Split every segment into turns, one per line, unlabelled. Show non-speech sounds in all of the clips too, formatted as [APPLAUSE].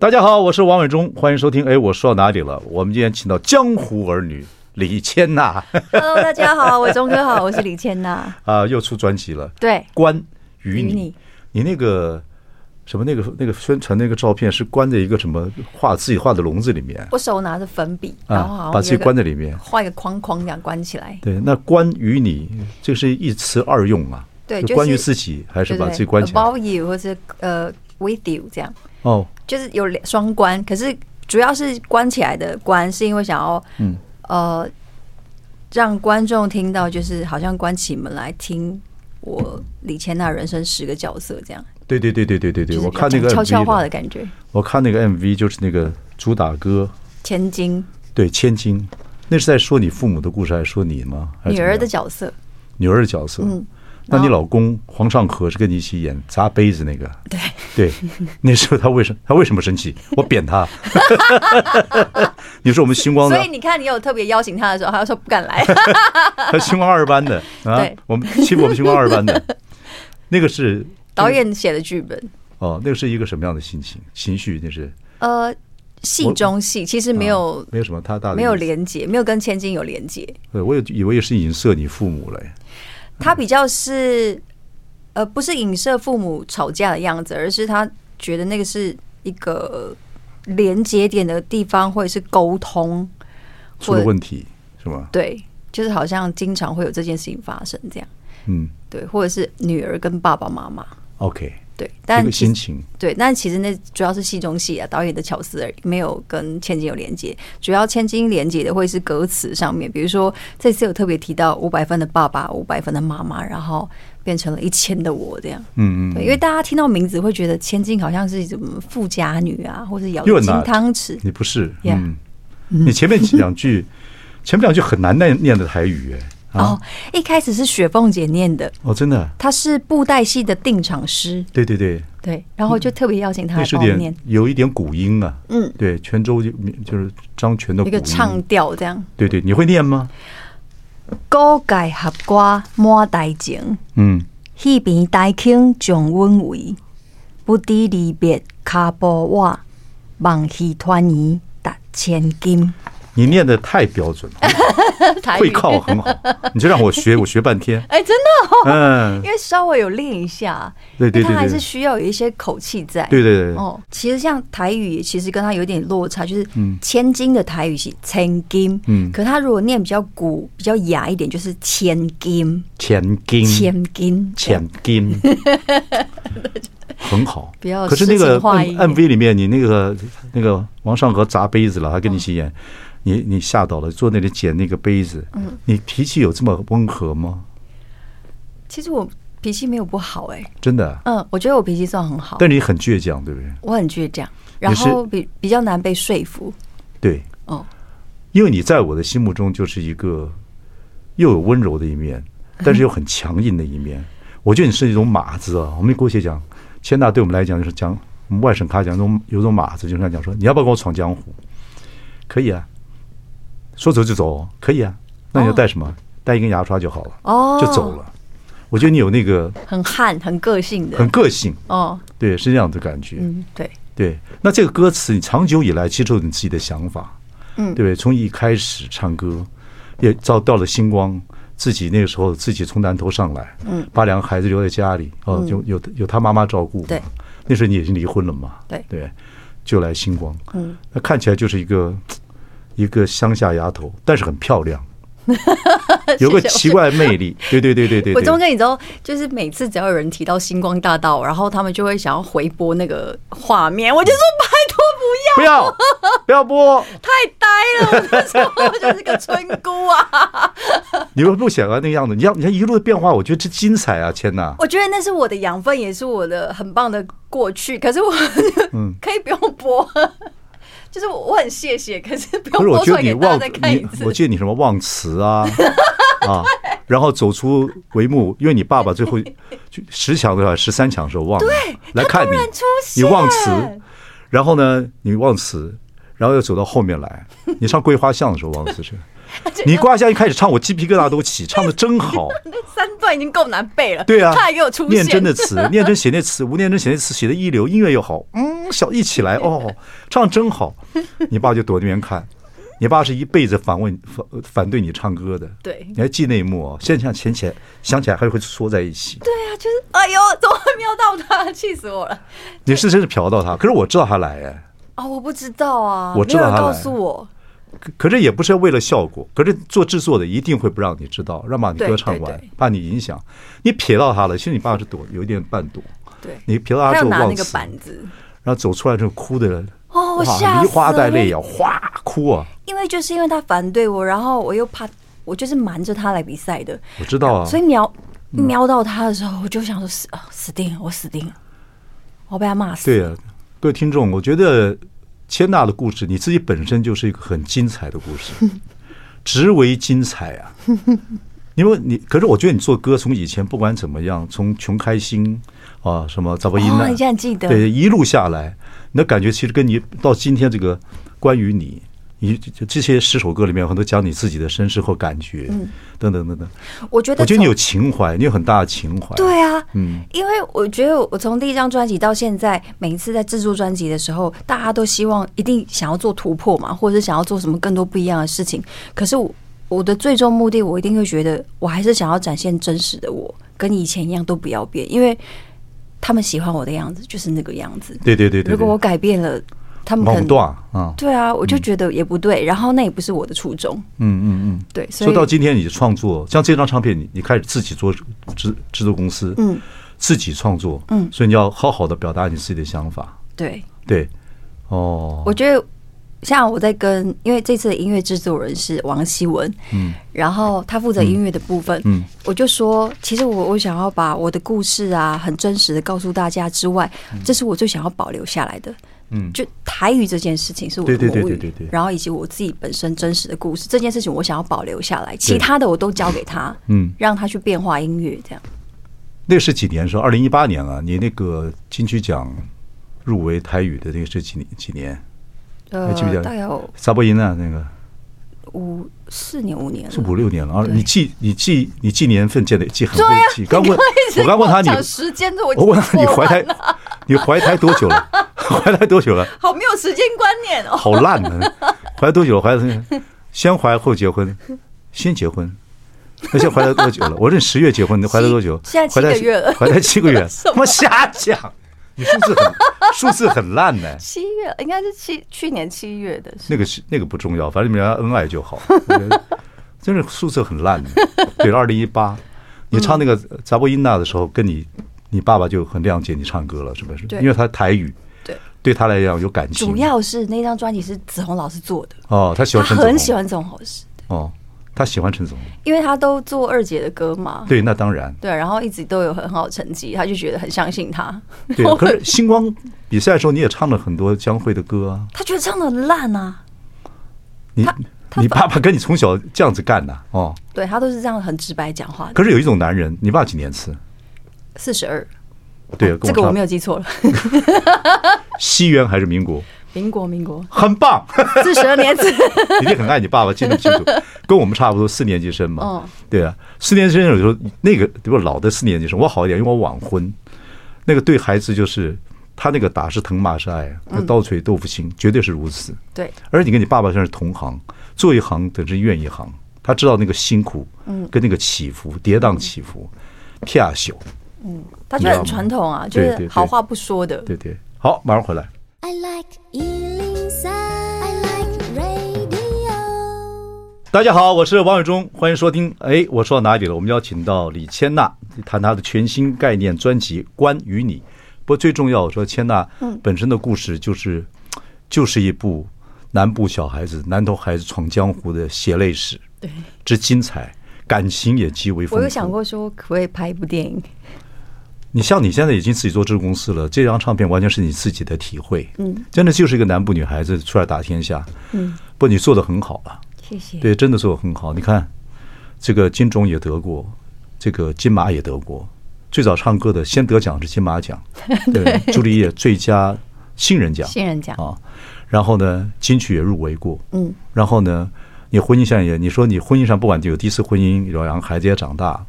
大家好，我是王伟忠，欢迎收听。哎，我说到哪里了？我们今天请到江湖儿女李千娜。
Hello，[LAUGHS] 大家好，伟忠哥好，我是李千娜。
啊，又出专辑了。
对，
关于你，
你，
你那个什么那个那个宣传那个照片是关在一个什么画自己画的笼子里面。
我手拿着粉笔，然后好
把自己关在里面，
画一个框框这样关起来。
对，那关于你，这是一词二用啊。
对，
关于自己还是把自己关起来。
About you 或者呃 with you 这样。
哦。
就是有两双关，可是主要是关起来的关，是因为想要嗯呃让观众听到，就是好像关起门来听我李千娜人生十个角色这
样。对对对对对
对对，
我看那个
悄悄话的感觉。
我看那个 MV 就是那个主打歌《
千金》。
对，千金，那是在说你父母的故事，还是说你吗？
女儿的角色。
女儿的角色。嗯。那你老公黄尚和是跟你一起演砸杯子那个？
对
对，[LAUGHS] 那时候他为什么他为什么生气？我扁他。[LAUGHS] 你说我们星光的，
所以你看你有特别邀请他的时候，他说不敢来。[LAUGHS]
他星光二班的啊，我们欺负我们星光二班的，那个是
导演写的剧本。
哦，那个是一个什么样的心情情绪？那是
呃，戏中戏，其实没有
没有什么太大的
没有连接，没有跟千金有连接。
对，我也以为是影射你父母嘞。
他比较是，呃，不是影射父母吵架的样子，而是他觉得那个是一个连接点的地方，或者是沟通
出了问题，是吗？
对，就是好像经常会有这件事情发生这样。嗯，对，或者是女儿跟爸爸妈妈。
OK。
对，但
心情
对，但其实那主要是戏中戏啊，导演的巧思而已，没有跟千金有连接。主要千金连接的会是歌词上面，比如说这次有特别提到五百分的爸爸，五百分的妈妈，然后变成了一千的我这样。嗯嗯，对，因为大家听到名字会觉得千金好像是什么富家女啊，或者舀金汤匙。
你不是，嗯，你前面两句，[LAUGHS] 前面两句很难念念的台语哎。
哦，一开始是雪凤姐念的。
哦，真的，
她是布袋戏的定场诗，
对对对。
对，然后就特别邀请她来帮我念，
有一点古音啊，嗯，对，泉州就就是张泉的
一个唱调这样，
对对，你会念吗？
高盖合瓜满台情，嗯，戏边台倾将温围，不知离别卡波瓦，望戏团圆达千金。
你念的太标准了，[LAUGHS] 会靠很好，你就让我学，[LAUGHS] 我学半天。
哎，真的，嗯，因为稍微有练一下，
对对对，
他还是需要有一些口气在。
对对对，
哦，其实像台语，其实跟他有点落差，就是千金的台语是千金，嗯，可他如果念比较古、比较雅一点，就是千金，
千金，
千金，
千金，[LAUGHS] 很好。可是那个 MV 里面，你那个那个王尚和砸杯子了，还跟你一起演。你你吓到了，坐那里捡那个杯子。嗯，你脾气有这么温和吗？
其实我脾气没有不好哎，
真的。
嗯，我觉得我脾气算很好。
但你很倔强，对不对？
我很倔强，然后比比较难被说服。
对，哦，因为你在我的心目中就是一个又有温柔的一面，但是又很强硬的一面。我觉得你是一种马子啊。我们过去讲，千大对我们来讲就是讲，我们外省卡讲，种有种马子，就像讲说，你要不要跟我闯江湖？可以啊。说走就走，可以啊。那你要带什么？带一根牙刷就好了。哦，就走了。我觉得你有那个
很悍、很个性的，
很个性。哦，对，是这样的感觉。
嗯，对
对。那这个歌词，你长久以来其实有你自己的想法，嗯，对不对？从一开始唱歌，也到到了星光，自己那个时候自己从南头上来，嗯，把两个孩子留在家里，哦，就有有他妈妈照顾。对，那时候你已经离婚了嘛？对对，就来星光。嗯，那看起来就是一个。一个乡下丫头，但是很漂亮，[LAUGHS] 有个奇怪的魅力。[LAUGHS] 对对对对对，对。
我中间你知道，就是每次只要有人提到星光大道，然后他们就会想要回播那个画面，我就说拜托
不要，不要不要播，
太呆了。我那时候我就是个村姑啊。[LAUGHS]
你们不想要那个样子？你要你看一路的变化，我觉得这精彩啊！天哪，
我觉得那是我的养分，也是我的很棒的过去。可是我嗯，可以不用播。就是我很谢谢，可是不
可是我觉得你忘
再看一次。
我记得你什么忘词啊 [LAUGHS] 啊，然后走出帷幕，因为你爸爸最后就十强的话，十三强的时候忘了，
对，
来看你，你忘词，然后呢，你忘词，然后又走到后面来，你唱《桂花巷》的时候忘词去。[LAUGHS] 你挂下一开始唱，我鸡皮疙瘩都起，唱的真好。[LAUGHS]
那三段已经够难背了。
对啊，
他还给我出现
念真的词，[LAUGHS] 念真写那词，吴念真写那词写的一流，音乐又好，嗯，小一起来哦，唱真好。你爸就躲那边看，你爸是一辈子反问反反对你唱歌的。
对，
你还记那一幕哦？现在想起来，想起来还会缩在一起。
对啊，就是哎呦，怎么会瞄到他？气死我了！
你是真是瞟到他，可是我知道他来哎。
啊，我不知道啊，
我知道他来，
告诉我。
可可是也不是为了效果，可是做制作的一定会不让你知道，让把你歌唱完，怕你影响。你瞥到他了，其实你爸是躲，有一点半躲。
对，
你瞥到他之后忘词，然后走出来之后哭的人
哦，我吓
梨花带泪啊，哗哭啊。
因为就是因为他反对我，然后我又怕，我就是瞒着他来比赛的。
我知道啊，
所以瞄瞄到他的时候，我就想说死啊，死定了，我死定了，我被他骂死。
对啊，各位听众，我觉得。千娜的故事，你自己本身就是一个很精彩的故事，[LAUGHS] 直为精彩啊！因为你，可是我觉得你做歌从以前不管怎么样，从穷开心啊什么怎么音对，一路下来，你的感觉其实跟你到今天这个关于你。你这些十首歌里面有很多讲你自己的身世或感觉，嗯，等等等等。
我觉得，
我觉得你有情怀，你有很大的情怀。
对啊，嗯，因为我觉得我从第一张专辑到现在，每一次在制作专辑的时候，大家都希望一定想要做突破嘛，或者是想要做什么更多不一样的事情。可是我我的最终目的，我一定会觉得，我还是想要展现真实的我，跟以前一样都不要变，因为他们喜欢我的样子就是那个样子。
对对对对，
如果我改变了。他们很
多啊，
对啊，我就觉得也不对，然后那也不是我的初衷。
嗯嗯嗯，
对。所以
说到今天，你的创作，像这张唱片，你你开始自己做制制作公司，嗯，自己创作，嗯，所以你要好好的表达你自己的想法。
对。
对，哦，
我觉得像我在跟，因为这次的音乐制作人是王希文，嗯，然后他负责音乐的部分，嗯，我就说，其实我我想要把我的故事啊，很真实的告诉大家之外，这是我最想要保留下来的。嗯，就台语这件事情是我的母语，对对对对对，然后以及我自己本身真实的故事，这件事情我想要保留下来，其他的我都交给他，嗯，让他去变化音乐这样。
那是几年的时候？二零一八年啊，你那个金曲奖入围台语的那个是几年？几年？
呃，
记不记得？
大概有
撒播音啊，那个
五四年五年
是五六年了啊！你记你记你记年份记得记很会记。刚问我刚问他你
时间，我
我问他你怀胎你怀胎多久了？[LAUGHS] 怀胎多久了？
好没有时间观念哦！
好烂啊，怀多久了？怀胎先怀后结婚，先结婚，那先怀了多久了？我认十月结婚，你怀胎多久？
现在七个月了，
怀胎七个月，[LAUGHS] 他妈瞎讲！你数字很 [LAUGHS] 数字很烂呢。
七月应该是七去年七月的，
那个是那个不重要，反正你们俩恩爱就好。真是数字很烂的。对，二零一八，你唱那个杂波音娜的时候，跟你你爸爸就很谅解你唱歌了，是不是？因为他台语。对对他来讲有感情，
主要是那张专辑是子红老师做的
哦，他喜欢陈
很喜欢陈子鸿老师
哦，他喜欢陈子鸿，
因为他都做二姐的歌嘛，
对，那当然，
对，然后一直都有很好的成绩，他就觉得很相信他。
对，[LAUGHS] 可是星光比赛的时候你也唱了很多江蕙的歌啊，
他觉得唱的很烂啊。
你你爸爸跟你从小这样子干的哦？
对他都是这样很直白讲话。
可是有一种男人，你爸几年次？
四十二。
对，
这个我没有记错了。
西元还是民国？
民国，民国，
很棒。
四十二年次，
你 [LAUGHS] 一定很爱你爸爸，记得清楚。[LAUGHS] 跟我们差不多，四年级生嘛。嗯，对啊，四年级生有时候那个，比如老的四年级生，我好一点，因为我晚婚。那个对孩子就是他那个打是疼，骂是爱，那刀锤豆腐心，绝对是如此。
对，
而你跟你爸爸算是同行，做一行等于愿一行。他知道那个辛苦，嗯，跟那个起伏，跌宕起伏，跳朽。
嗯，他就很传统啊，就是好话不说的。
对对，好，马上回来。I like 大家好，我是王伟忠，欢迎收听。哎，我说到哪里了？我们邀请到李千娜谈她的全新概念专辑《关于你》。不过最重要，我说千娜本身的故事就是，就是一部南部小孩子、南投孩子闯江湖的血泪史，对，之精彩，感情也极为丰富。
我有想过说，可不可以拍一部电影？
你像你现在已经自己做制作公司了，这张唱片完全是你自己的体会，
嗯，
真的就是一个南部女孩子出来打天下，
嗯，
不，你做的很好了，
谢谢。
对，真的做的很好。你看，这个金钟也得过，这个金马也得过。最早唱歌的先得奖是金马奖，[LAUGHS] 对，朱丽叶最佳新人奖，
新人奖
啊。然后呢，金曲也入围过，
嗯。
然后呢，你婚姻上也，你说你婚姻上不管有第一次婚姻，然后孩子也长大，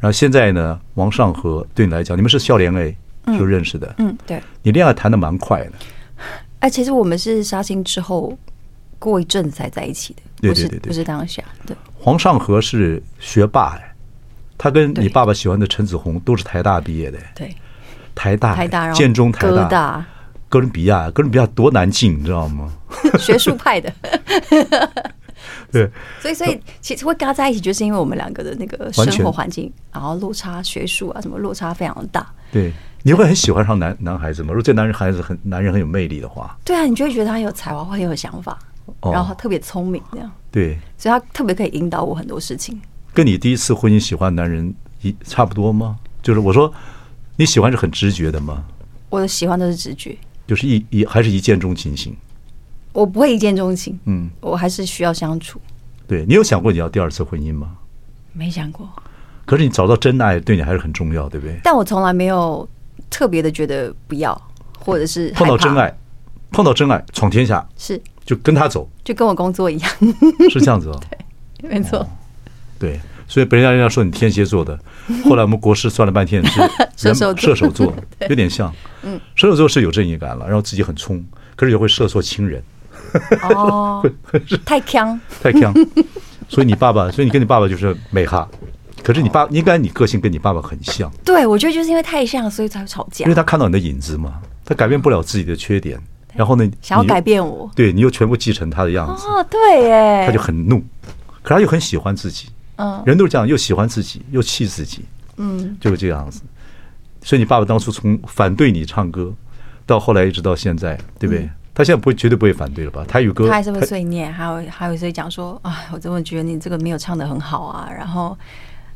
然后现在呢，王上和对你来讲，你们是笑脸 A 就认识的，
嗯，对。
你恋爱谈的蛮快的，
哎，其实我们是杀青之后过一阵子才在一起的，
对对对对，
不是当下。对，
黄尚和是学霸哎。他跟你爸爸喜欢的陈子红都是台大毕业的，
对，
台大、
台大、
建中、台大、
大
哥伦比亚、哥伦比亚多难进，你知道吗？[LAUGHS]
学术派的，
对，
所以所以其实会跟他在一起，就是因为我们两个的那个生活环境，然后落差学术啊什么落差非常大。
对，你会很喜欢上男男孩子吗？如果这男人孩子很男人很有魅力的话，
对啊，你就会觉得他很有才华，会很有想法，然后特别聪明这样。
对，
所以他特别可以引导我很多事情。
跟你第一次婚姻喜欢男人一差不多吗？就是我说你喜欢是很直觉的吗？
我的喜欢都是直觉，
就是一一还是一见钟情型？
我不会一见钟情，
嗯，
我还是需要相处。
对，你有想过你要第二次婚姻吗？
没想过。
可是你找到真爱对你还是很重要，对不对？
但我从来没有特别的觉得不要，或者是
碰到真爱，碰到真爱闯天下
是
就跟他走，
就跟我工作一样，
是这样子哦。[LAUGHS]
对，没错。
对，所以别人家人家说你天蝎座的，[LAUGHS] 后来我们国师算了半天是
射 [LAUGHS] 手
射手座，有点像。嗯，射手座是有正义感了，然后自己很冲，可是也会射错亲人。
哦，太强，
太强。所以你爸爸，所以你跟你爸爸就是美哈，可是你爸应该你个性跟你爸爸很像。
对，我觉得就是因为太像，所以才会吵架。
因为他看到你的影子嘛，他改变不了自己的缺点，然后呢，
想要改变我，
对你又全部继承他的样子。
哦，对耶，
他就很怒，可他又很喜欢自己。
嗯，
人都是这样，又喜欢自己，又气自己，嗯，就是这样子。所以你爸爸当初从反对你唱歌，到后来一直到现在，对不对？他现在不会，绝对不会反对了吧？他有歌，
他还是会碎念，还有还有所以讲说啊，我怎么觉得你这个没有唱的很好啊。然后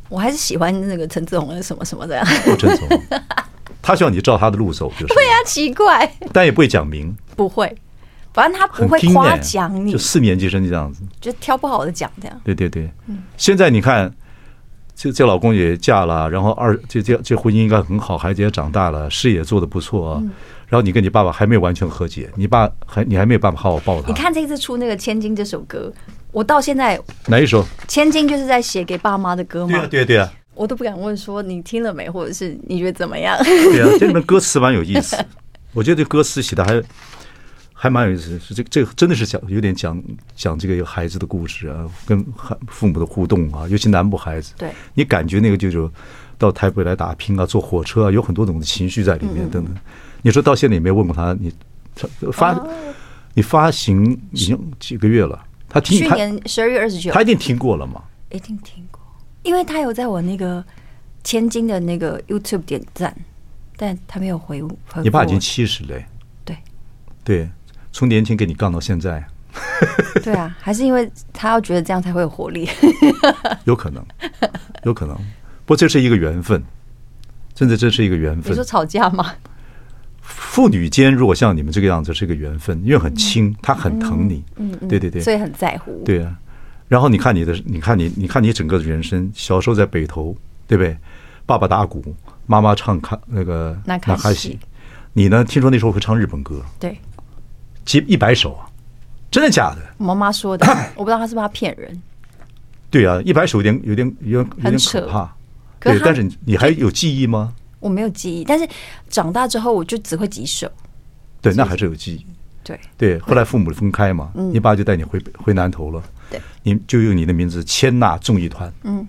我还是喜欢那个陈志宏的什么什么的。
陈志宏，[LAUGHS] 他希望你照他的路走，就是
对呀，奇怪，
但也不会讲明，
不会。反正他不会夸奖你，
就四年级生这样子，
就挑不好的讲这样。
对对对，现在你看，这这老公也嫁了，然后二这这这婚姻应该很好，孩子也长大了，事业做得不错啊。然后你跟你爸爸还没有完全和解，你爸还你还没有办法好好抱他。
你看这次出那个《千金》这首歌，我到现在
哪一首？
《千金》就是在写给爸妈的歌吗？
对啊对啊对啊，
我都不敢问说你听了没，或者是你觉得怎么样？
对啊，[LAUGHS] 这里面歌词蛮有意思，我觉得这歌词写的还。还蛮有意思，是这这真的是讲有点讲讲这个孩子的故事啊，跟父母的互动啊，尤其南部孩子，
对，
你感觉那个就是到台北来打拼啊，坐火车啊，有很多种的情绪在里面等等。你说到现在也没有问过他，你发你发行已经几个月了，他听
去年十二月二十九，
他一定听过了嘛？
一定听过，因为他有在我那个千金的那个 YouTube 点赞，但他没有回我。
你爸已经七十了，
对
对。从年轻给你杠到现在，[LAUGHS]
对啊，还是因为他要觉得这样才会有活力，[LAUGHS]
有可能，有可能。不过这是一个缘分，真的这是一个缘分。
你说吵架吗？
父女间如果像你们这个样子，是一个缘分，因为很亲，他很疼你，
嗯，
对对对，
所以很在乎。
对啊，然后你看你的，你看你，你看你整个的人生，小时候在北头，对不对？爸爸打鼓，妈妈唱卡那个那卡西，你呢？听说那时候会唱日本歌，
对。
几一百首啊，真的假的？
我妈妈说的，[COUGHS] 我不知道她是不是她骗人。
对啊，一百首有点有点有点有点可怕。对，但是你还有记忆吗？
我没有记忆，但是长大之后我就只会几首。
对，那还是有记忆。
对
对，后来父母分开嘛，你爸就带你回回南头了。
对，
你就用你的名字千娜综艺团。嗯，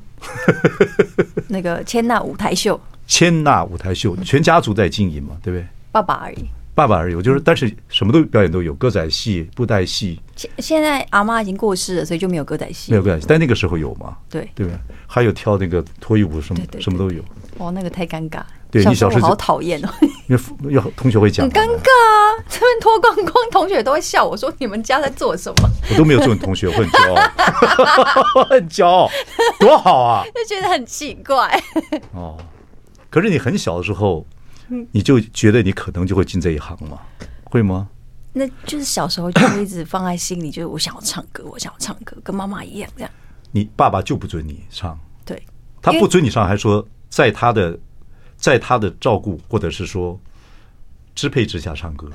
[LAUGHS]
那个千娜舞台秀。
千娜舞台秀，全家族在经营嘛，对不对？
爸爸而已。
爸爸而已，我就是，但是什么都表演都有，歌仔戏、布袋戏。
现现在阿妈已经过世了，所以就没有歌仔戏。
没有歌仔戏，但那个时候有嘛？
对
对不对？还有跳那个脱衣舞什么什么都有。
哦，那个太尴尬。
对你小时候
好讨厌哦，[LAUGHS]
因为要同学会讲。
很尴尬啊，这边脱光光，同学都会笑我说：“你们家在做什么？”
我都没有这种同学，我很骄傲，[LAUGHS] 我很骄傲，多好啊！
就觉得很奇怪。
哦。可是你很小的时候，你就觉得你可能就会进这一行吗？会吗？
那就是小时候就会一直放在心里，就是我想要唱歌，我想要唱歌，跟妈妈一样这样。
你爸爸就不准你唱，
对，
他不准你唱，还说在他的在他的照顾或者是说支配之下唱歌。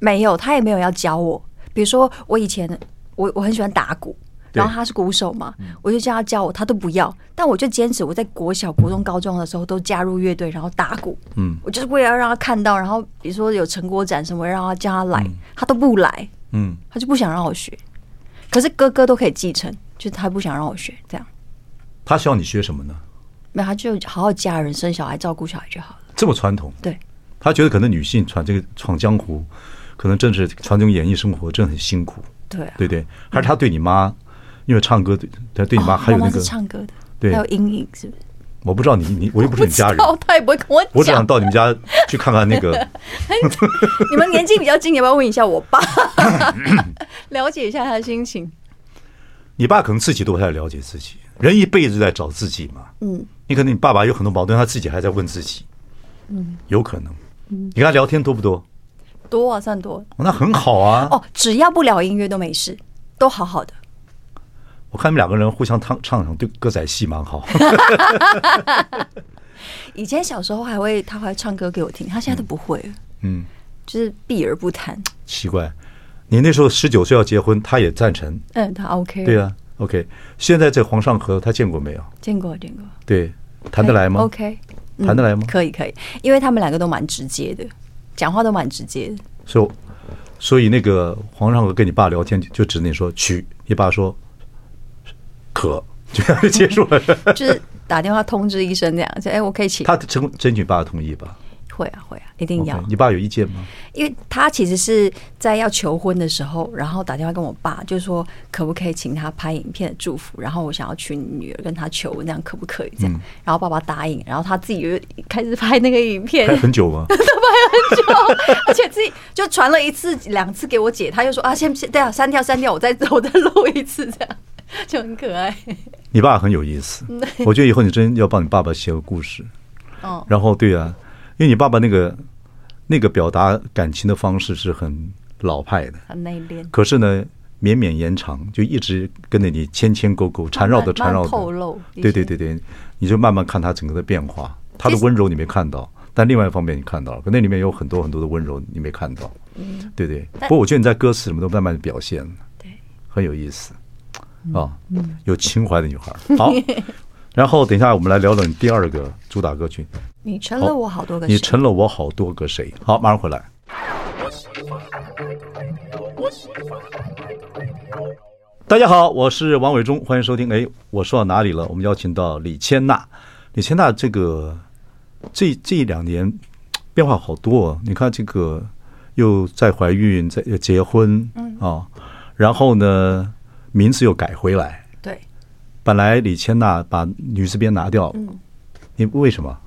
没有，他也没有要教我。比如说，我以前我我很喜欢打鼓，然后他是鼓手嘛，我就叫他教我，他都不要。但我就坚持，我在国小、国中、高中的时候都加入乐队，然后打鼓。嗯，我就是为了让他看到，然后比如说有成果展什么，让他叫他来，他都不来。嗯，他就不想让我学。可是哥哥都可以继承。就他不想让我学这样，
他希望你学什么呢？
没有，他就好好嫁人、生小孩、照顾小孩就好了。
这么传统？
对。
他觉得可能女性闯这个闯江湖，可能正是传统演艺生活，真的很辛苦。
对、啊，
对对。还是他对你妈，因为唱歌，他对你妈还有那个、哦、
唱歌的，
对，
还有阴影，是不是？
我不知道你你，我又不是你家人，
他也不会跟我讲。
我只想到你们家去看看那个。[LAUGHS]
你们年纪比较近，要不要问一下我爸，[LAUGHS] 了解一下他的心情？
你爸可能自己都不太了解自己，人一辈子在找自己嘛。嗯，你可能你爸爸有很多矛盾，他自己还在问自己。嗯，有可能。嗯，你跟他聊天多不多？
多啊，算多。
那很好啊。[LAUGHS]
哦，只要不聊音乐都没事，都好好的。
我看你们两个人互相唱唱唱对歌仔戏蛮好。[LAUGHS]
以前小时候还会，他会唱歌给我听，他现在都不会了。嗯，就是避而不谈。
奇怪。你那时候十九岁要结婚，他也赞成。
嗯，他 OK。
对啊，OK。现在在黄上河，他见过没有？
见过，见过。
对，谈得来吗
？OK。
谈得来吗？
可以，可以，因为他们两个都蛮直接的，讲话都蛮直接的。
所以，所以那个黄上河跟你爸聊天，就只能说娶，你爸说可，[LAUGHS] 就这样就结束了。[LAUGHS]
就是打电话通知一声这样，就哎，我可以请。
他争争取爸的同意吧。
会啊会啊，一定要。
Okay, 你爸有意见吗？
因为他其实是在要求婚的时候，然后打电话跟我爸，就说可不可以请他拍影片的祝福，然后我想要娶女儿跟他求婚，这样可不可以？这样，嗯、然后爸爸答应，然后他自己就开始拍那个影片，[LAUGHS]
拍很久吗？
他拍很久，而且自己就传了一次两次给我姐，他就说啊，先先对啊，删掉删掉，我再我再录一次，这样就很可爱。
你爸很有意思，[LAUGHS] 我觉得以后你真要帮你爸爸写个故事。哦，然后对啊。因为你爸爸那个那个表达感情的方式是很老派的，
很内敛。
可是呢，绵绵延长，就一直跟着你牵牵勾勾，缠绕的缠绕的。
透露。
对对对对，你就慢慢看他整个的变化。他的温柔你没看到，但另外一方面你看到了，可那里面有很多很多的温柔你没看到。嗯，对对。不过我觉得你在歌词什么都慢慢的表现，对，很有意思啊，有情怀的女孩。好。[LAUGHS] [LAUGHS] 然后等一下，我们来聊聊你第二个主打歌曲。
你成了我好多个，
你成了我好多个谁？好，马上回来。大家好，我是王伟忠，欢迎收听。哎，我说到哪里了？我们邀请到李千娜。李千娜，这个这这两年变化好多啊。你看，这个又在怀孕，在结婚啊，然后呢，名字又改回来。本来李千娜把女字边拿掉，嗯，你为什么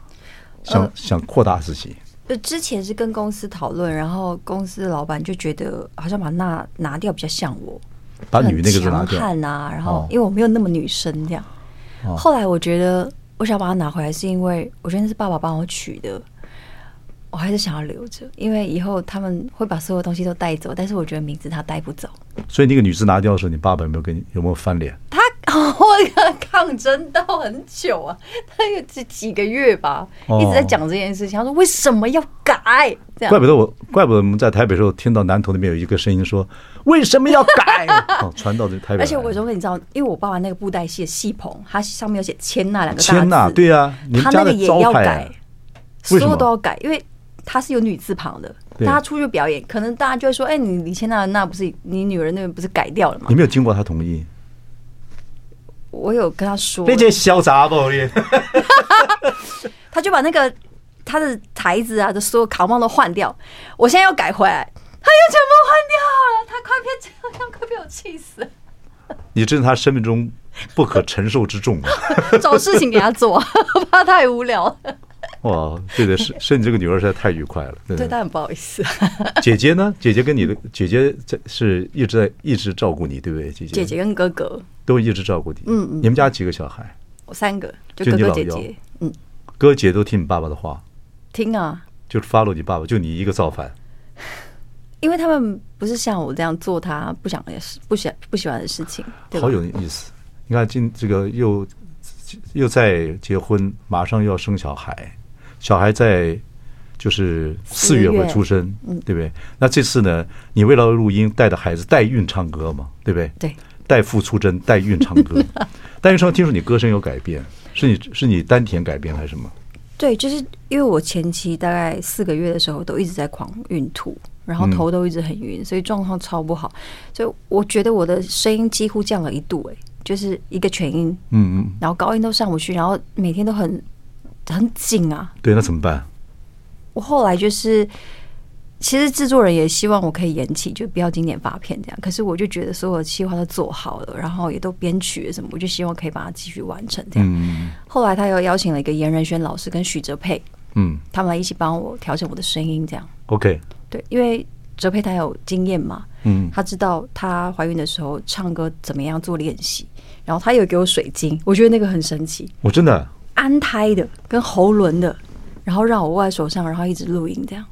想、呃、想扩大自己？
就之前是跟公司讨论，然后公司老板就觉得好像把那拿掉比较像我，
把女那个字拿掉
啊，然后因为我没有那么女生这样。哦、后来我觉得我想把它拿回来，是因为我觉得那是爸爸帮我取的，我还是想要留着，因为以后他们会把所有东西都带走，但是我觉得名字他带不走。
所以那个女字拿掉的时候，你爸爸有没有跟你有没有翻脸？
他。[LAUGHS] 我跟抗争到很久啊，他有几几个月吧，一直在讲这件事情。他说为什么要改？这样
怪不得我，怪不得我们在台北时候听到南投那边有一个声音说为什么要改？[LAUGHS] 哦，传到这台北。
而且我说你知道，因为我爸爸那个布袋戏的戏棚，它上面有写“千娜”两个大字。
千娜，对啊，
他那个也要改，所有都要改，因为他是有女字旁的。大家出去表演，可能大家就会说：“哎，你李千娜那不是你女儿那边不是改掉了吗？”
你没有经过他同意。
我有跟他说，
那件小杂不？[LAUGHS]
他就把那个他的台子啊的所有卡帽都换掉。我现在要改回来，他又全部换掉了。他快变这样，快被我气死了。
你真是他生命中不可承受之重啊！[LAUGHS]
找事情给他做，[LAUGHS] 怕太无聊。[LAUGHS]
哇，对的，是是你这个女儿实在太愉快了。对，
对他很不好意思。[LAUGHS]
姐姐呢？姐姐跟你的姐姐在是一直在一直照顾你，对不对？姐姐，
姐姐跟哥哥。
都一直照顾你。嗯嗯。你们家几个小孩？
我三个，就哥哥姐姐。嗯。
哥姐都听你爸爸的话，
听啊，
就是 follow 你爸爸，就你一个造反。
因为他们不是像我这样做他不想的事、不喜不喜欢的事情，
好有意思。你看，今这个又又在结婚，马上又要生小孩，小孩在就是四月会出生，对不对？那这次呢，你为了录音，带着孩子代孕唱歌嘛，对不对？
对，
代父出征，代孕唱歌。代孕唱，听说你歌声有改变，是你是你丹田改变还是什么？
对，就是因为我前期大概四个月的时候都一直在狂孕吐。然后头都一直很晕，所以状况超不好。所以我觉得我的声音几乎降了一度，哎，就是一个全音，嗯嗯，然后高音都上不去，然后每天都很很紧啊。
对，那怎么办？
我后来就是，其实制作人也希望我可以延期，就不要今年发片这样。可是我就觉得所有的计划都做好了，然后也都编曲什么，我就希望可以把它继续完成这样。嗯。后来他又邀请了一个严仁轩老师跟许哲佩，嗯，他们来一起帮我调整我的声音这样。
OK。
对，因为哲佩他有经验嘛，嗯，他知道她怀孕的时候唱歌怎么样做练习，然后他有给我水晶，我觉得那个很神奇。
我真的
安胎的跟喉轮的，然后让我握在手上，然后一直录音这样。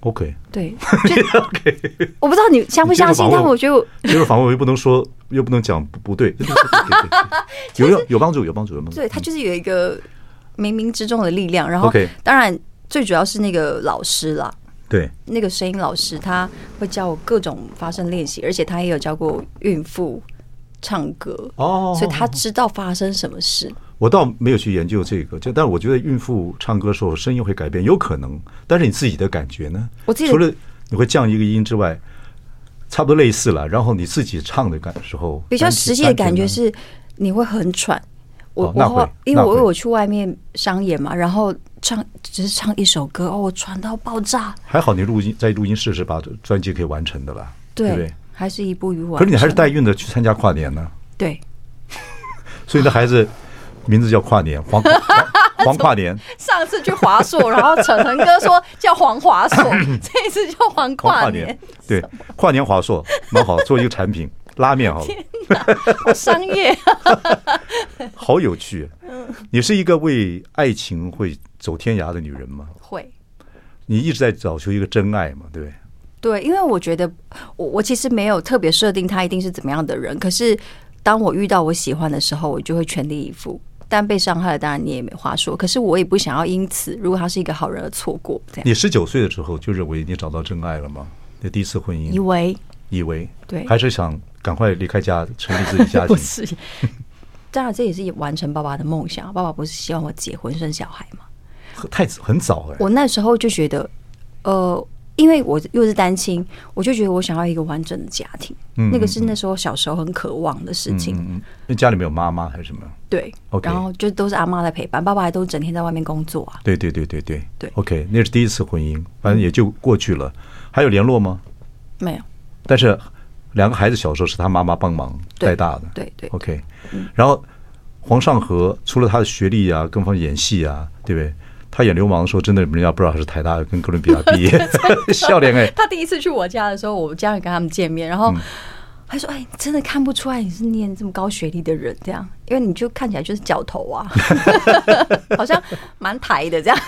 OK，
对，[LAUGHS] OK，我不知道你相不相信，但我觉得
这个 [LAUGHS] 访问我又不能说，又不能讲不不对，[LAUGHS] 有有有帮助，有帮助，有帮助。
对，他就是有一个冥冥之中的力量，然后当然最主要是那个老师啦。
对，
那个声音老师他会教我各种发声练习，而且他也有教过孕妇唱歌哦，所以他知道发生什么事。
我倒没有去研究这个，就但是我觉得孕妇唱歌的时候声音会改变，有可能。但是你自己的感觉呢？
我自己
除了你会降一个音之外，差不多类似了。然后你自己唱的感时候，
比较实际的感觉是你会很喘。我我因为我我去外面商演嘛，然后。唱只是唱一首歌哦，我喘到爆炸。还好你录音在录音室是把专辑可以完成的了，对不对？还是一步一步完。可是你还是代孕的去参加跨年呢？对。[LAUGHS] 所以你的孩子名字叫跨年，黄 [LAUGHS] 黄跨年。上次去华硕，然后陈恒哥说叫黄华硕，[LAUGHS] 这一次叫黄跨年。对，跨年华硕蛮好，做一个产品 [LAUGHS] 拉面好。好商业，好有趣。你是一个为爱情会走天涯的女人吗？会。你一直在找求一个真爱嘛？对不对？对，因为我觉得我我其实没有特别设定他一定是怎么样的人，可是当我遇到我喜欢的时候，我就会全力以赴。但被伤害了，当然你也没话说。可是我也不想要因此，如果他是一个好人而错过。这样。你十九岁的时候就认为你找到真爱了吗？你第一次婚姻？以为。以为。对。还是想赶快离开家，成立自己家庭？[LAUGHS] 不是。当然，这也是完成爸爸的梦想。爸爸不是希望我结婚生小孩吗？太很早哎！我那时候就觉得，呃，因为我又是单亲，我就觉得我想要一个完整的家庭。嗯，那个是那时候小时候很渴望的事情。嗯，因为家里没有妈妈还是什么？对。OK，然后就都是阿妈在陪伴，爸爸还都整天在外面工作啊。对对对对对对。OK，那是第一次婚姻，反正也就过去了。还有联络吗？没有。但是。两个孩子小时候是他妈妈帮忙带大的，对对，对。OK，然后黄尚和除了他的学历啊，更方演戏啊，对不对？他演流氓的时候，真的人家不知道他是台大跟哥伦比亚毕业，[LAUGHS] 笑脸哎。他第一次去我家的时候，我家人跟他们见面，然后他说：“哎，真的看不出来你是念这么高学历的人，这样，因为你就看起来就是角头啊，[LAUGHS] [LAUGHS] 好像蛮台的这样。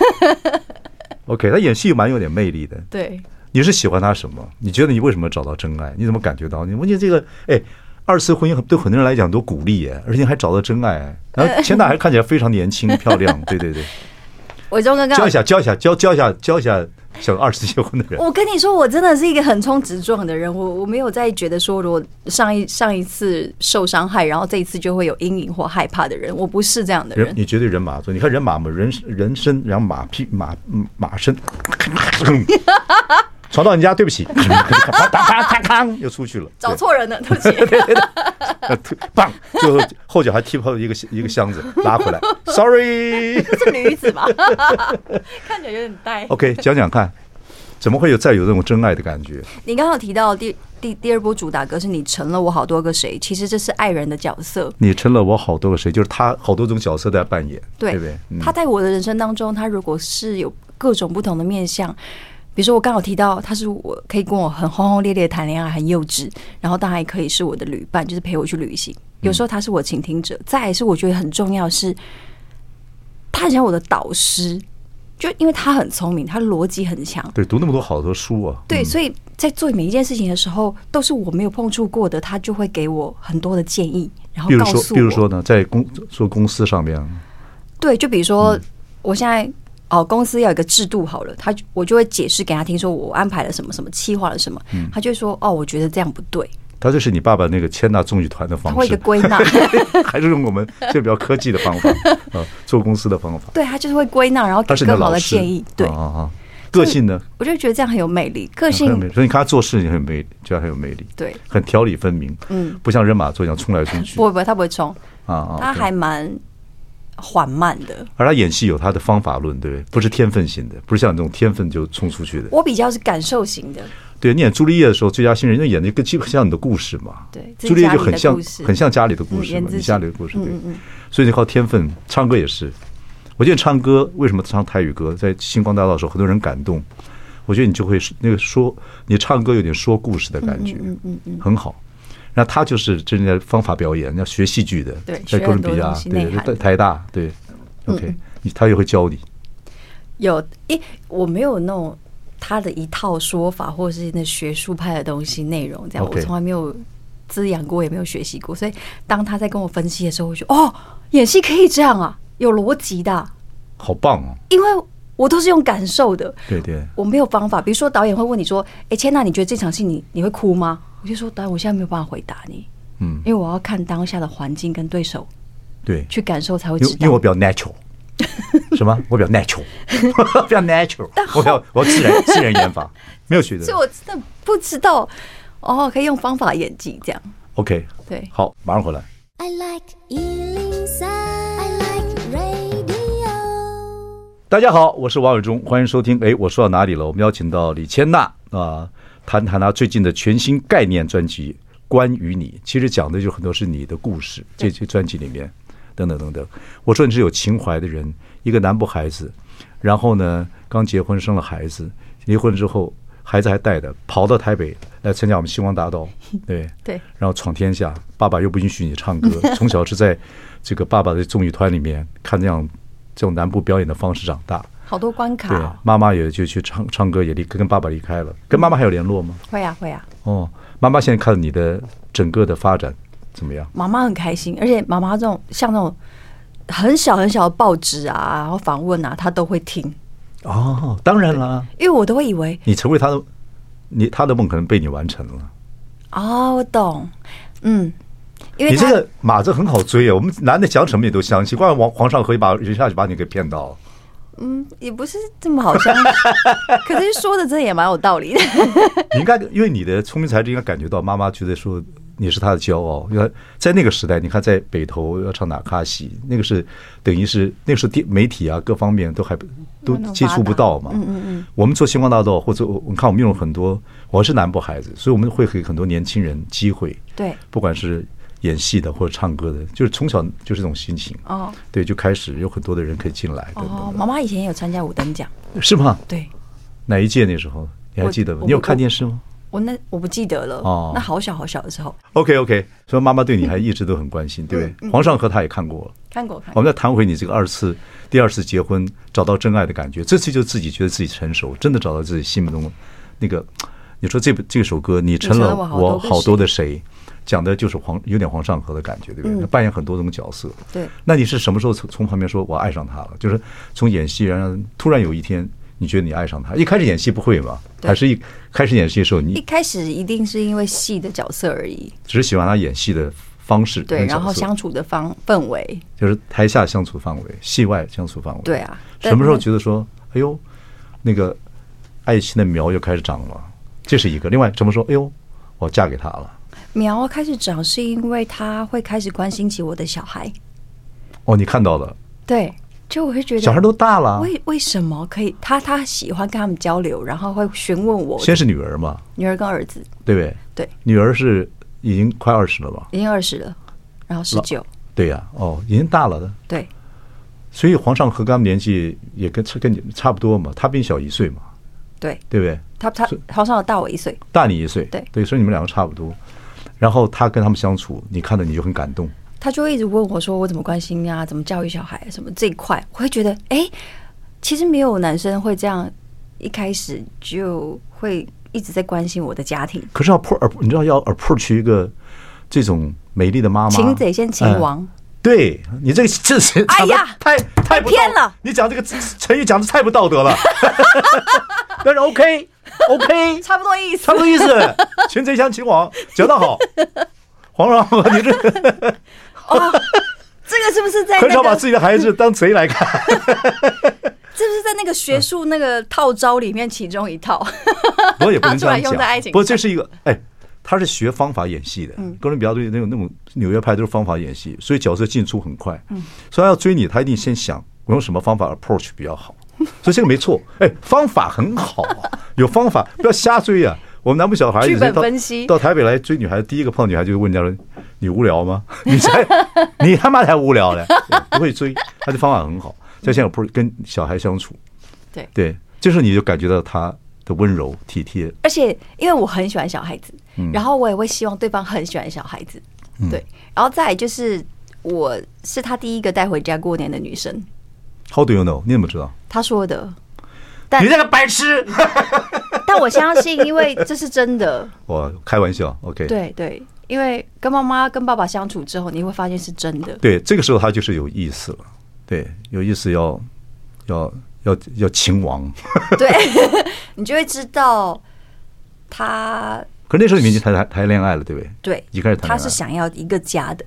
”OK，他演戏蛮有点魅力的，对。你是喜欢他什么？你觉得你为什么找到真爱？你怎么感觉到？你问你这个，哎，二次婚姻对很多人来讲都鼓励耶，而且还找到真爱，然后钱大还看起来非常年轻漂亮，对对对。伟忠哥哥教一下，教一下，教教一下，教一下想二次结婚的人。我跟你说，我真的是一个横冲直撞的人，我我没有在觉得说，如果上一上一次受伤害，然后这一次就会有阴影或害怕的人，我不是这样的人。你绝对人马座，你看人马嘛，人人身，然后马屁马马身。闯到你家，对不起，[LAUGHS] 啪啪啪康又出去了，找错人了，对不起，对对对，棒，最后后脚还踢破一个一个箱子，拉回来，sorry，是女子吧？看起来有点呆。OK，讲讲看，怎么会有再有这种真爱的感觉？你刚刚提到第第第二波主打歌是你成了我好多个谁，其实这是爱人的角色。你成了我好多个谁，就是他好多种角色在扮演，对不对？他在我的人生当中，他如果是有各种不同的面向。比如说，我刚好提到他是我可以跟我很轰轰烈烈谈恋爱，很幼稚，然后当然也可以是我的旅伴，就是陪我去旅行。有时候他是我倾听者，再来是我觉得很重要是，他很像我的导师，就因为他很聪明，他逻辑很强，
对，读那么多好多书啊，
对，所以在做每一件事情的时候，都是我没有碰触过的，他就会给我很多的建议，然后告诉我，
比如说呢，在公做公司上面，
对，就比如说我现在。哦，公司要有一个制度好了，他我就会解释给他听，说我安排了什么什么，企划了什么，嗯、他就会说哦，我觉得这样不对。
他就是你爸爸那个千大综艺团的方式，
他会一个归纳，[LAUGHS]
还是用我们这比较科技的方法啊，做公司的方法。
对，他就是会归纳，然后给更好的建议。对啊啊，
个性呢？
我就觉得这样很有魅力，个性。
所以你看他做事也很有魅力，就很有魅力。
对，很
条理分明。嗯，不像人马座一样冲来冲去。
不会不会，他不会冲啊啊，他还蛮。缓慢的，
而他演戏有他的方法论，对不对？不是天分型的，不是像这种天分就冲出去的。
我比较是感受型的。
对，你演朱丽叶的时候，最佳新人，那演的个基本像你的故事嘛。
对，
朱丽叶就很像，很像家里的故事嘛，
你
家里的故事。对，所以你靠天分，唱歌也是。我觉得唱歌为什么唱台语歌，在星光大道的时候，很多人感动。我觉得你就会那个说，你唱歌有点说故事的感觉，嗯嗯嗯，很好。那他就是真正的方法表演，要学戏剧的，在哥伦比亚，对，台大，对，OK，他也会教你。
有，诶，我没有那种他的一套说法，或者是那学术派的东西内容，这样我从来没有滋养过，也没有学习过。所以当他在跟我分析的时候，我就哦，演戏可以这样啊，有逻辑的，
好棒哦！
因为我都是用感受的，
对对，
我没有方法。比如说导演会问你说：“哎，千娜，你觉得这场戏你你会哭吗？”我就说，当然我现在没有办法回答你，嗯，因为我要看当下的环境跟对手，
对，
去感受才会知道。
因为我比较 natural，[LAUGHS] 什么？我比较 natural，[LAUGHS] 比较 natural，我比较我自然自然演法，[LAUGHS] 没有学的。
所以我真的不知道，哦，可以用方法演技这样。
OK，
对，
好，马上回来。
I like 103, I like radio。
大家好，我是王伟忠，欢迎收听。哎，我说到哪里了？我们邀请到李千娜啊。谈谈他最近的全新概念专辑《关于你》，其实讲的就很多是你的故事。这些专辑里面，等等等等。我说你是有情怀的人，一个南部孩子，然后呢，刚结婚生了孩子，离婚之后孩子还带着，跑到台北来参加我们星光大道，[LAUGHS] 对
对，
然后闯天下。爸爸又不允许你唱歌，从小是在这个爸爸的综艺团里面看这样这种南部表演的方式长大。
好多关卡，
对，妈妈也就去唱唱歌，也离跟爸爸离开了。跟妈妈还有联络吗？
会啊，会啊。
哦，妈妈现在看你的整个的发展怎么样？
妈妈很开心，而且妈妈这种像那种很小很小的报纸啊，然后访问啊，她都会听。
哦，当然啦，
因为我都会以为
你成为她的，你她的梦可能被你完成了。
哦，我懂。嗯，因为
你这个马子很好追啊，我们男的讲什么你都相信，怪王皇上可以把一下就把你给骗到。
嗯，也不是这么好相处，[LAUGHS] 可是说的这也蛮有道理的。[LAUGHS]
你应该因为你的聪明才智，应该感觉到妈妈觉得说你是她的骄傲。因为在那个时代，你看在北投要唱哪卡西，那个是等于是那个时候电媒体啊各方面都还都接触不到嘛。嗯嗯嗯。我们做星光大道或者我看我们用了很多，我是南部孩子，所以我们会给很多年轻人机会。
对，
不管是。演戏的或者唱歌的，就是从小就是这种心情哦。对，就开始有很多的人可以进来。
哦，妈妈以前也有参加五等奖，
是吗？
对，哪
一届那时候你还记得吗？你有看电视吗？
我那我不记得了哦，那好小好小的时候。
OK OK，所以妈妈对你还一直都很关心，对不对？皇上和他也看过了，
看过。
我们再谈回你这个二次、第二次结婚找到真爱的感觉，这次就自己觉得自己成熟，真的找到自己心目中的那个。你说这部这首歌，你成了我好多的谁？讲的就是黄有点黄上河的感觉，对不对？他扮演很多种角色。
对。那
你是什么时候从从旁边说我爱上他了？就是从演戏，然后突然有一天你觉得你爱上他。一开始演戏不会嘛？还是一开始演戏的时候你？
一开始一定是因为戏的角色而已。
只是喜欢他演戏的方式。
对，然后相处的方氛围。
就是台下相处范围，戏外相处范围。
对啊。
什么时候觉得说，哎呦，那个爱情的苗又开始长了？这是一个。另外，怎么说？哎呦，我嫁给他了。
苗开始长是因为他会开始关心起我的小孩。
哦，你看到了？
对，就我会觉得
小孩都大了，
为为什么可以？他他喜欢跟他们交流，然后会询问我。
先是女儿嘛，
女儿跟儿子，
对不对？
对，
女儿是已经快二十了吧？
已经二十了，然后十九。
对呀，哦，已经大了的。
对，
所以皇上和他们年纪也跟跟你差不多嘛，他比你小一岁嘛。
对，
对不对？
他他皇上大我一岁，
大你一岁。
对
对，所以你们两个差不多。然后他跟他们相处，你看到你就很感动。
他就会一直问我说：“我怎么关心啊？怎么教育小孩？什么这一块？”我会觉得，哎，其实没有男生会这样，一开始就会一直在关心我的家庭。
可是要 approach，你知道要 approach 一个这种美丽的妈妈，
擒贼先擒王。
嗯对你这个这是
哎呀，
太太不
偏了。
你讲这个成语讲的太不道德了。[LAUGHS] [LAUGHS] 但是 OK [LAUGHS] OK，[LAUGHS]
差不多意思，
差不多意思。擒贼先擒王，讲得好。[LAUGHS] 黄蓉，你这
哦，这个是不是在
很少把自己的孩子当贼来看？
是不是在那个学术那个套招里面其中一套？
我也不能这样讲。不过这是一个哎。他是学方法演戏的，哥伦比亚队那种那种纽约派都是方法演戏，所以角色进出很快。所以他要追你，他一定先想我用什么方法 approach 比较好。[LAUGHS] 所以这个没错，哎，方法很好啊，[LAUGHS] 有方法，不要瞎追啊。我们南部小孩
剧本分析
到台北来追女孩子，第一个碰到女孩就问人家说：“你无聊吗？[LAUGHS] 你才你他妈才无聊嘞，不会追。”他的方法很好，在现在 approach 跟小孩相处，
对
对，这时候你就感觉到他的温柔体贴。
而且因为我很喜欢小孩子。然后我也会希望对方很喜欢小孩子，对。然后再就是，我是他第一个带回家过年的女生。
How do you know？你怎么知道？
他说的。但
你那个白痴！[LAUGHS]
但我相信，因为这是真的。[LAUGHS]
我开玩笑，OK。
对对，因为跟妈妈、跟爸爸相处之后，你会发现是真的。
对，这个时候他就是有意思了。对，有意思要要要要擒王。[LAUGHS]
对，你就会知道他。
可那时候你们已经谈谈谈恋爱了，对不对？
对，
一开始谈恋爱。
他是想要一个家的。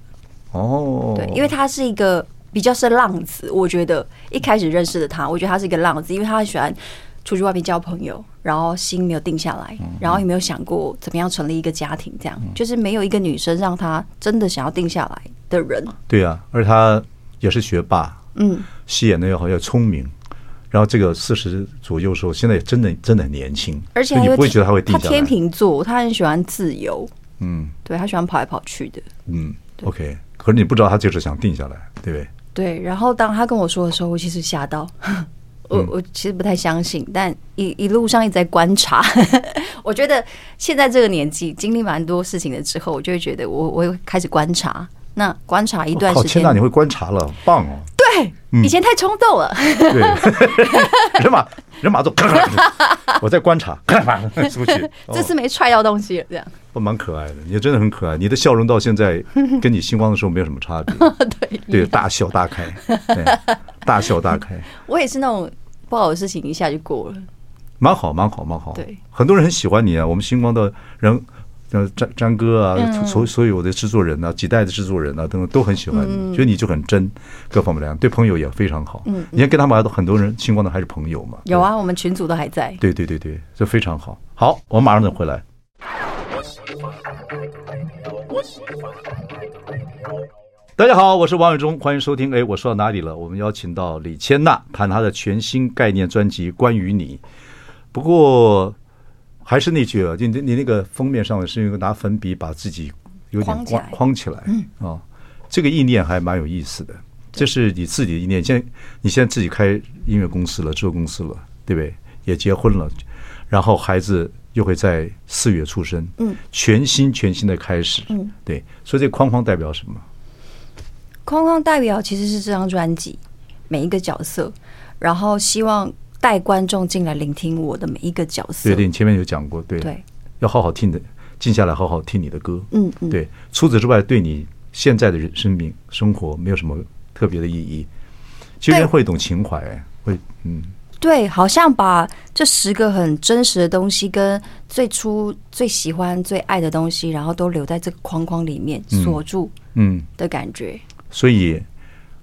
哦。
对，因为他是一个比较是浪子，我觉得一开始认识的他，我觉得他是一个浪子，因为他很喜欢出去外面交朋友，然后心没有定下来，然后也没有想过怎么样成立一个家庭，这样就是没有一个女生让他真的想要定下来的人。
对啊，而他也是学霸，嗯，戏演的又好，又聪明。然后这个四十左右的时候，现在也真的真的很年轻，
而且
你不会觉得他会定下来。
他天秤座，他很喜欢自由，
嗯，
对，他喜欢跑来跑去的，
嗯，OK。可是你不知道他就是想定下来，对不对？
对。然后当他跟我说的时候，我其实吓到，我我其实不太相信，但一一路上一直在观察。[LAUGHS] 我觉得现在这个年纪经历蛮多事情了之后，我就会觉得我我会开始观察。那观察一段时间，
天哪，你会观察了，棒哦！
对，以前太冲动了。[LAUGHS]
对，人马人马都，我在观察，出去。
这次没踹到东西，这样。
不蛮可爱的，你真的很可爱。你的笑容到现在 [LAUGHS] 跟你星光的时候没有什么差别。[LAUGHS]
对
对，大笑大开，大笑大开。
我也是那种不好的事情一下就过了。
蛮好，蛮好，蛮好。
对，
很多人很喜欢你啊。我们星光的人。像詹詹哥啊，所所有的制作人啊，几代的制作人啊，等等都很喜欢你，觉得你就很真，各方面来讲，对朋友也非常好。嗯，你看跟他们很多人，星光的还是朋友嘛。
有啊，我们群组都还在。
对对对对，这非常好。好，我马上就回来。大家好，我是王伟忠，欢迎收听。哎，我说到哪里了？我们邀请到李千娜谈她的全新概念专辑《关于你》。不过。还是那句啊，你你那个封面上是用拿粉笔把自己有点框框起来啊，这个意念还蛮有意思的。这是你自己的意念。现在你现在自己开音乐公司了，制作公司了，对不对？也结婚了，然后孩子又会在四月出生，嗯，全新全新的开始，嗯，对。所以这框框代表什么？
框框代表其实是这张专辑每一个角色，然后希望。带观众进来聆听我的每一个角色。
对对，你前面有讲过，对，
对，
要好好听的，静下来好好听你的歌。
嗯嗯，
对。除此之外，对你现在的人生命生活没有什么特别的意义。其实会懂情怀，会嗯。
对，好像把这十个很真实的东西，跟最初最喜欢、最爱的东西，然后都留在这个框框里面锁住，嗯的感觉。
所以，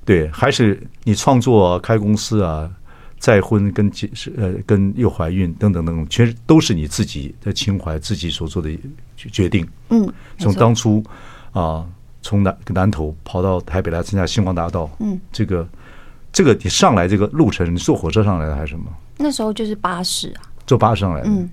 对，还是你创作、开公司啊。再婚跟结是呃跟又怀孕等等等等，全都是你自己的情怀，自己所做的决定。嗯，从当初啊，从南南头跑到台北来参加星光大道。嗯，这个这个你上来这个路程，你坐火车上来的还是什么？
那时候就是巴士啊，
坐巴士上来的。嗯，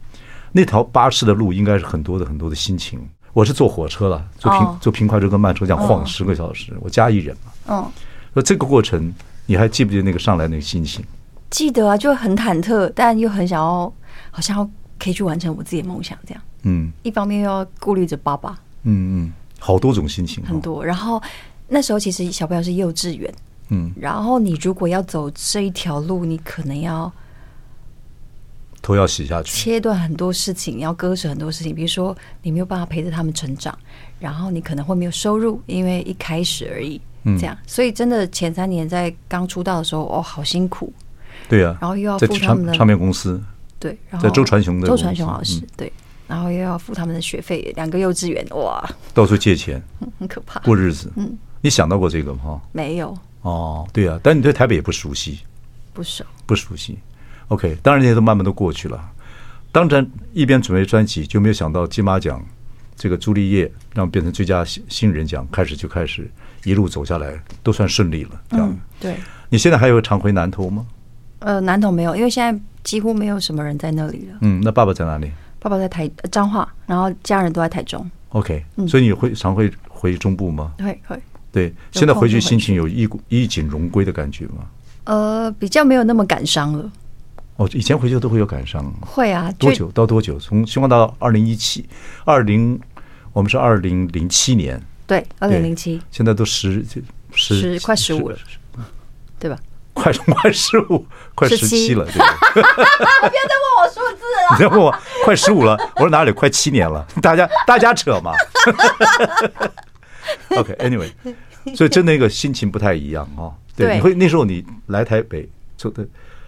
那条巴士的路应该是很多的很多的心情。我是坐火车了，坐平坐平快车跟慢车这样晃十个小时。我嘉义人嘛。嗯，说这个过程，你还记不记得那个上来那个心情？
记得啊，就很忐忑，但又很想要，好像要可以去完成我自己的梦想，这样。嗯，一方面又要顾虑着爸爸。
嗯嗯，好多种心情。
很多，然后那时候其实小朋友是幼稚园，
嗯，
然后你如果要走这一条路，你可能要
头要洗下去，
切断很多事情，要割舍很多事情，比如说你没有办法陪着他们成长，然后你可能会没有收入，因为一开始而已，
嗯，
这样，所以真的前三年在刚出道的时候，哦，好辛苦，
对啊，
然后又要付他们的
唱唱片公司，
对，然后
在周传雄的
周传雄老师，
嗯。
对，然后又要付他们的学费，两个幼稚园，哇，
到处借钱。[LAUGHS]
很可怕，
过日子，
嗯，
你想到过这个吗？
没有，
哦，对啊，但你对台北也不熟悉，
不熟，
不熟悉，OK，当然这些都慢慢都过去了。当然，一边准备专辑，就没有想到金马奖这个朱丽叶让变成最佳新新人奖，开始就开始一路走下来，都算顺利了。这样，
嗯，对。
你现在还有常回南投吗？
呃，南投没有，因为现在几乎没有什么人在那里了。
嗯，那爸爸在哪里？
爸爸在台彰化，然后家人都在台中。
OK，
嗯，
所以你会常会回中部吗？
会会。
对，现在回去心情有衣衣锦荣归的感觉吗？
呃，比较没有那么感伤了。
哦，以前回去都会有感伤。
会啊，
多久到多久？从希望到二零一七，二零，我们是二零零七年。
对，二零零七。
现在都十十
十快十五了，对吧？
快快十五，快十七了。
不要 [LAUGHS] 再问我数字了。
你再问我快十五了，我说哪里？快七年了。大家大家扯嘛。[LAUGHS] OK，Anyway，、okay, 所以真的一个心情不太一样哦。对，对你会那时候你来台北，就对，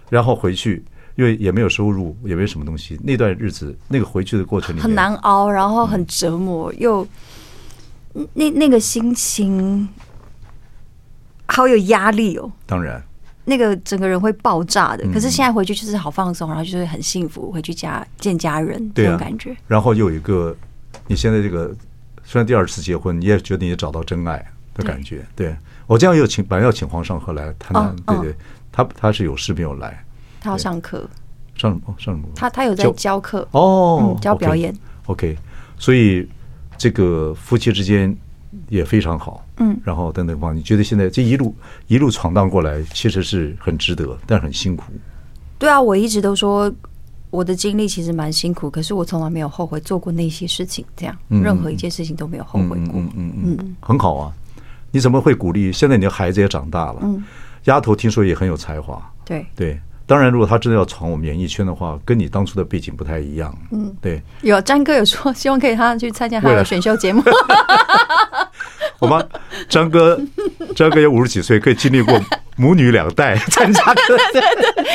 然后回去。因为也没有收入，也没有什么东西。那段日子，那个回去的过程里
很难熬，然后很折磨，嗯、又那那个心情好有压力哦。
当然，
那个整个人会爆炸的。
嗯、
可是现在回去就是好放松，然后就是很幸福，回去家见家人，这种感觉。
然后又有一个，你现在这个虽然第二次结婚，你也觉得你也找到真爱的感觉。对，对我这样又请，本来要请黄尚和来谈谈，哦、对对，他他是有事没有来。
他要上课，
上什么？上什么？
他他有在教课
哦、
嗯，教表演。
OK，, okay 所以这个夫妻之间也非常好。嗯，然后等等方，你觉得现在这一路一路闯荡过来，其实是很值得，但很辛苦。
对啊，我一直都说我的经历其实蛮辛苦，可是我从来没有后悔做过那些事情。这样，
嗯、
任何一件事情都没有后悔过。
嗯嗯嗯，很好啊。你怎么会鼓励？现在你的孩子也长大了，嗯，丫头听说也很有才华。
对
对。当然，如果他真的要闯我们演艺圈的话，跟你当初的背景不太一样。
嗯，
对。
有詹哥有说，希望可以他去参加他的选秀节目。[LAUGHS]
我们张哥，张哥也五十几岁，可以经历过母女两代参加 [LAUGHS] 的。
对对对。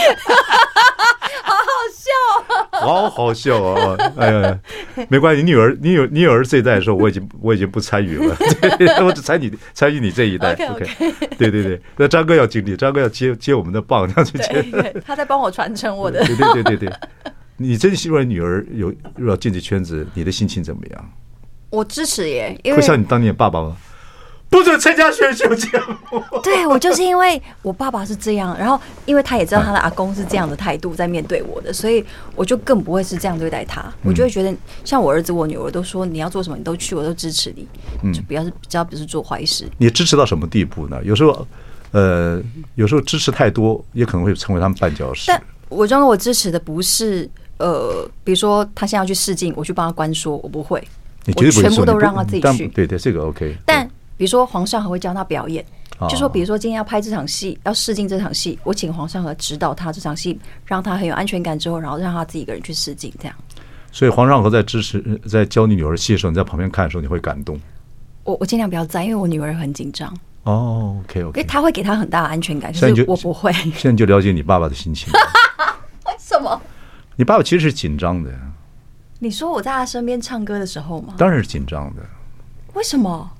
[LAUGHS] 好好笑啊！
哎呀，没关系，你女儿，你有你有儿这一代的时候，我已经我已经不参与了，对，[LAUGHS] 我只参与参与你这一代。
OK。[LAUGHS]
对对对，那张哥要经历，张哥要接接我们的棒，这样去接。
他在帮我传承我的。
对对对对对，你真希望女儿有要进这圈子，你的心情怎么样？
我支持耶，因为
会像你当年爸爸吗？不准参加选秀节目。
对，我就是因为我爸爸是这样，然后因为他也知道他的阿公是这样的态度在面对我的，所以我就更不会是这样对待他。我就会觉得，像我儿子、我女儿都说你要做什么，你都去，我都支持你。就不要是比较不是做坏事。
你支持到什么地步呢？有时候，呃，有时候支持太多，也可能会成为他们绊脚石。
但我认为我支持的不是呃，比如说他现在要去试镜，我去帮他关说，我不会，我全部都让他自己去。
对对，这个 OK。
但比如说黄尚和会教他表演，就说比如说今天要拍这场戏，要试镜这场戏，我请黄尚和指导他这场戏，让他很有安全感之后，然后让他自己一个人去试镜，这样。
所以黄尚和在支持，在教你女儿戏的时候，你在旁边看的时候，你会感动。
我我尽量不要在，因为我女儿很紧张。
哦，OK OK，
因为他会给他很大的安全感，可是我不会。[LAUGHS]
现在就了解你爸爸的心情。[LAUGHS]
为什么？
你爸爸其实是紧张的。
你说我在他身边唱歌的时候吗？
当然是紧张的。
为什么？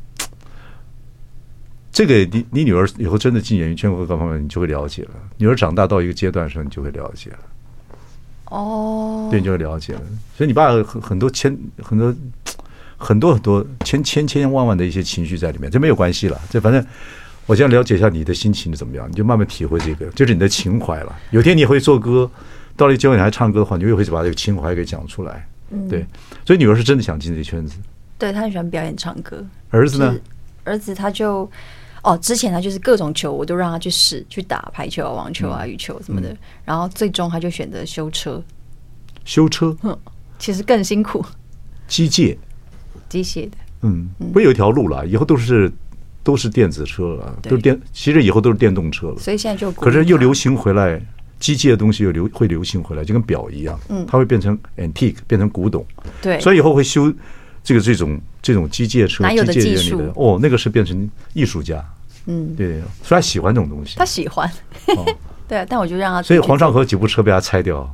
这个你你女儿以后真的进演艺圈或各方面，你就会了解了。女儿长大到一个阶段的时候，你就会了解了。
哦，
对，你就会了解了。所以你爸很很多千很多很多很多千千千万万的一些情绪在里面，这没有关系了。这反正我先了解一下你的心情是怎么样，你就慢慢体会这个，就是你的情怀了。有天你会做歌，到了结尾你还唱歌的话，你又会把这个情怀给讲出来。
嗯，
对。所以女儿是真的想进这圈子。
对，她很喜欢表演唱歌。
儿子呢？
儿子他就。哦，之前他就是各种球，我都让他去试，去打排球啊、网球啊、羽球什么的。嗯、然后最终他就选择修车。
修车，
嗯，其实更辛苦。
机械，[LAUGHS]
机械的，
嗯，不有一条路了，以后都是都是电子车了，都是电，其实以后都是电动车了。
所以现在就
可是又流行回来，机械的东西又流会流行回来，就跟表一样，
嗯
它会变成 antique，变成古董。
对，
所以以后会修这个这种这种机械
车、
机械
技术
人里的哦，那个是变成艺术家。
嗯，
对，所以他喜欢这种东西。
他喜欢，
哦 [LAUGHS]
对啊，但我就让他。
所以黄上河几部车被他拆掉。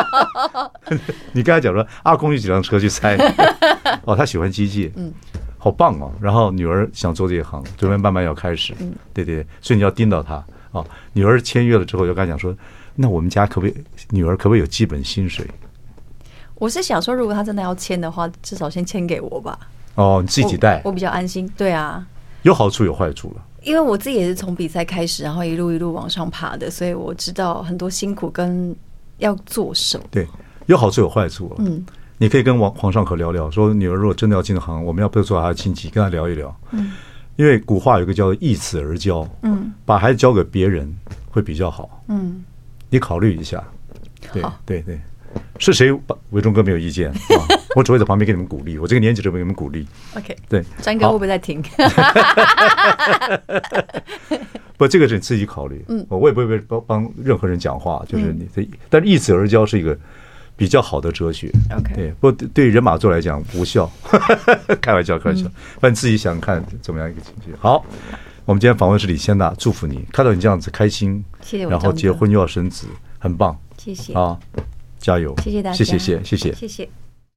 [LAUGHS] 你刚才讲说阿公有几辆车去拆，[LAUGHS] 哦，他喜欢机械，
嗯，
好棒哦。然后女儿想做这一行，准备慢慢要开始，
嗯
对对，所以你要盯到他啊。女儿签约了之后，就跟他讲说，那我们家可不可以，女儿可不可以有基本薪水？
我是想说，如果他真的要签的话，至少先签给我吧，
哦，你自己带
我，我比较安心。对啊，
有好处有坏处了。
因为我自己也是从比赛开始，然后一路一路往上爬的，所以我知道很多辛苦跟要做什么。
对，有好处有坏处了。
嗯，
你可以跟王皇上可聊聊，说女儿如果真的要进行，我们要不要做她的亲戚，跟她聊一聊。
嗯，
因为古话有一个叫“易子而教”，
嗯，
把孩子交给别人会比较好。
嗯，
你考虑一下。对
好
对对，是谁？伟忠哥没有意见啊，[LAUGHS] 我只会在旁边给你们鼓励。我这个年纪只会给你们鼓励。
OK，
对，
张哥会不会在听？[LAUGHS]
不，这个是你自己考虑。嗯，我也不会帮帮任何人讲话，就是你的。但是易子而教是一个比较好的哲学。
OK
对，不过对人马座来讲无效，[LAUGHS] 开玩笑，开玩笑。反正自己想想看怎么样一个情绪。好，我们今天访问是李先娜，祝福你，看到你这样子开心，
谢谢
然
后
结婚又要生子，很棒。
谢谢，
好，加油！
谢谢大家，
谢谢谢谢谢谢。
谢谢。